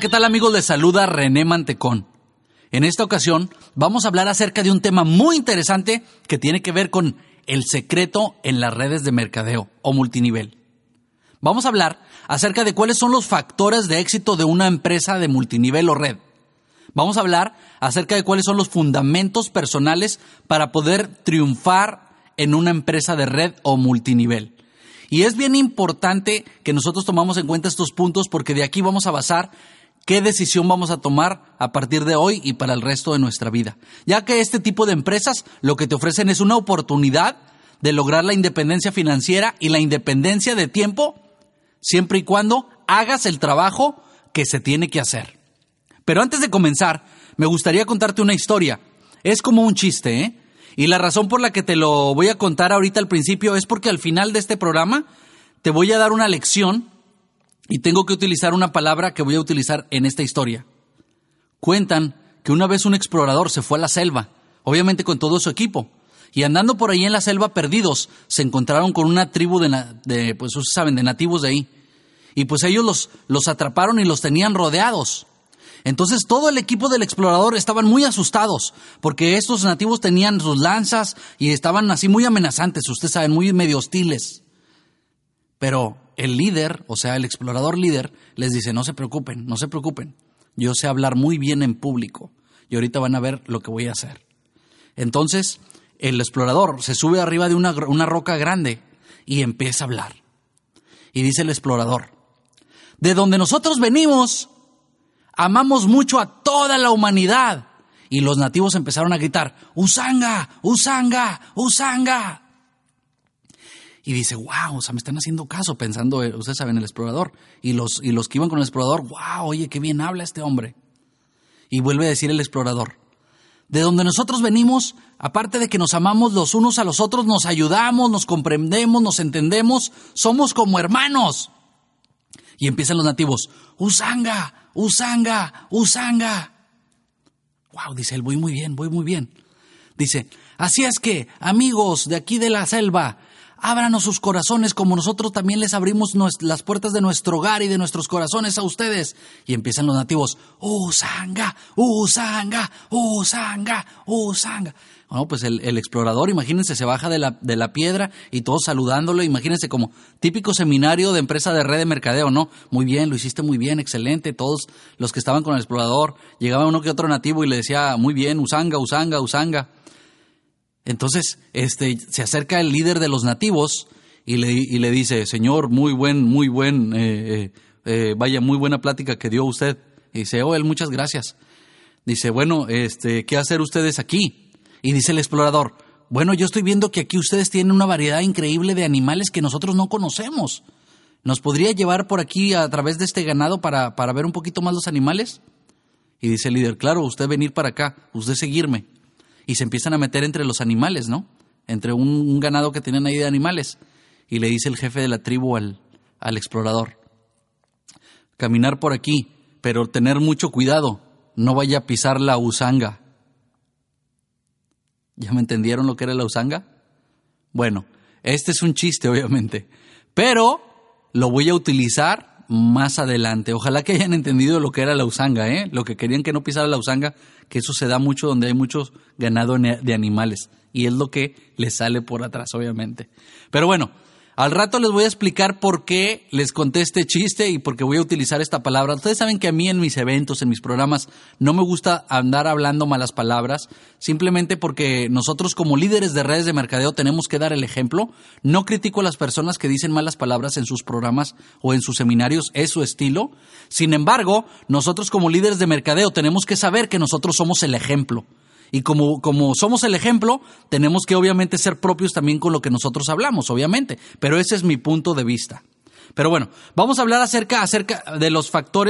¿qué tal amigos? Les saluda René Mantecón. En esta ocasión vamos a hablar acerca de un tema muy interesante que tiene que ver con el secreto en las redes de mercadeo o multinivel. Vamos a hablar acerca de cuáles son los factores de éxito de una empresa de multinivel o red. Vamos a hablar acerca de cuáles son los fundamentos personales para poder triunfar en una empresa de red o multinivel. Y es bien importante que nosotros tomamos en cuenta estos puntos porque de aquí vamos a basar qué decisión vamos a tomar a partir de hoy y para el resto de nuestra vida. Ya que este tipo de empresas lo que te ofrecen es una oportunidad de lograr la independencia financiera y la independencia de tiempo siempre y cuando hagas el trabajo que se tiene que hacer. Pero antes de comenzar, me gustaría contarte una historia. Es como un chiste, ¿eh? Y la razón por la que te lo voy a contar ahorita al principio es porque al final de este programa te voy a dar una lección y tengo que utilizar una palabra que voy a utilizar en esta historia. Cuentan que una vez un explorador se fue a la selva, obviamente con todo su equipo, y andando por ahí en la selva perdidos, se encontraron con una tribu de, de pues saben, de nativos de ahí. Y pues ellos los, los atraparon y los tenían rodeados. Entonces todo el equipo del explorador estaban muy asustados porque estos nativos tenían sus lanzas y estaban así muy amenazantes, ustedes saben, muy medio hostiles. Pero el líder, o sea, el explorador líder, les dice, no se preocupen, no se preocupen. Yo sé hablar muy bien en público y ahorita van a ver lo que voy a hacer. Entonces, el explorador se sube arriba de una, una roca grande y empieza a hablar. Y dice el explorador, de donde nosotros venimos, amamos mucho a toda la humanidad. Y los nativos empezaron a gritar, Usanga, Usanga, Usanga. Y dice, wow, o sea, me están haciendo caso, pensando, eh, ustedes saben, el explorador. Y los, y los que iban con el explorador, wow, oye, qué bien habla este hombre. Y vuelve a decir el explorador, de donde nosotros venimos, aparte de que nos amamos los unos a los otros, nos ayudamos, nos comprendemos, nos entendemos, somos como hermanos. Y empiezan los nativos, Usanga, Usanga, Usanga. Wow, dice él, voy muy bien, voy muy bien. Dice, así es que, amigos de aquí de la selva, ábranos sus corazones como nosotros también les abrimos las puertas de nuestro hogar y de nuestros corazones a ustedes. Y empiezan los nativos, Usanga, Usanga, Usanga, Usanga. Bueno, pues el, el, explorador, imagínense, se baja de la, de la piedra y todos saludándolo. Imagínense como típico seminario de empresa de red de mercadeo, ¿no? Muy bien, lo hiciste muy bien, excelente. Todos los que estaban con el explorador, llegaba uno que otro nativo y le decía, muy bien, usanga, usanga, usanga. Entonces, este, se acerca el líder de los nativos y le, y le dice, señor, muy buen, muy buen, eh, eh, vaya, muy buena plática que dio usted. Y dice, oh, él, muchas gracias. Dice, bueno, este, ¿qué hacer ustedes aquí? Y dice el explorador, bueno, yo estoy viendo que aquí ustedes tienen una variedad increíble de animales que nosotros no conocemos. ¿Nos podría llevar por aquí a través de este ganado para, para ver un poquito más los animales? Y dice el líder, claro, usted venir para acá, usted seguirme. Y se empiezan a meter entre los animales, ¿no? Entre un, ganado que tienen ahí de animales. Y le dice el jefe de la tribu al, al explorador, caminar por aquí, pero tener mucho cuidado, no vaya a pisar la usanga. ¿Ya me entendieron lo que era la usanga? Bueno, este es un chiste, obviamente, pero lo voy a utilizar más adelante. Ojalá que hayan entendido lo que era la usanga, ¿eh? Lo que querían que no pisara la usanga, que eso se da mucho donde hay muchos ganado de animales. Y es lo que les sale por atrás, obviamente. Pero bueno, al rato les voy a explicar por qué les conté este chiste y por qué voy a utilizar esta palabra. Ustedes saben que a mí en mis eventos, en mis programas, no me gusta andar hablando malas palabras, simplemente porque nosotros como líderes de redes de mercadeo tenemos que dar el ejemplo. No critico a las personas que dicen malas palabras en sus programas o en sus seminarios, es su estilo. Sin embargo, nosotros como líderes de mercadeo tenemos que saber que nosotros somos el ejemplo. Y como, como somos el ejemplo, tenemos que obviamente ser propios también con lo que nosotros hablamos, obviamente. Pero ese es mi punto de vista. Pero bueno, vamos a hablar acerca, acerca de los factores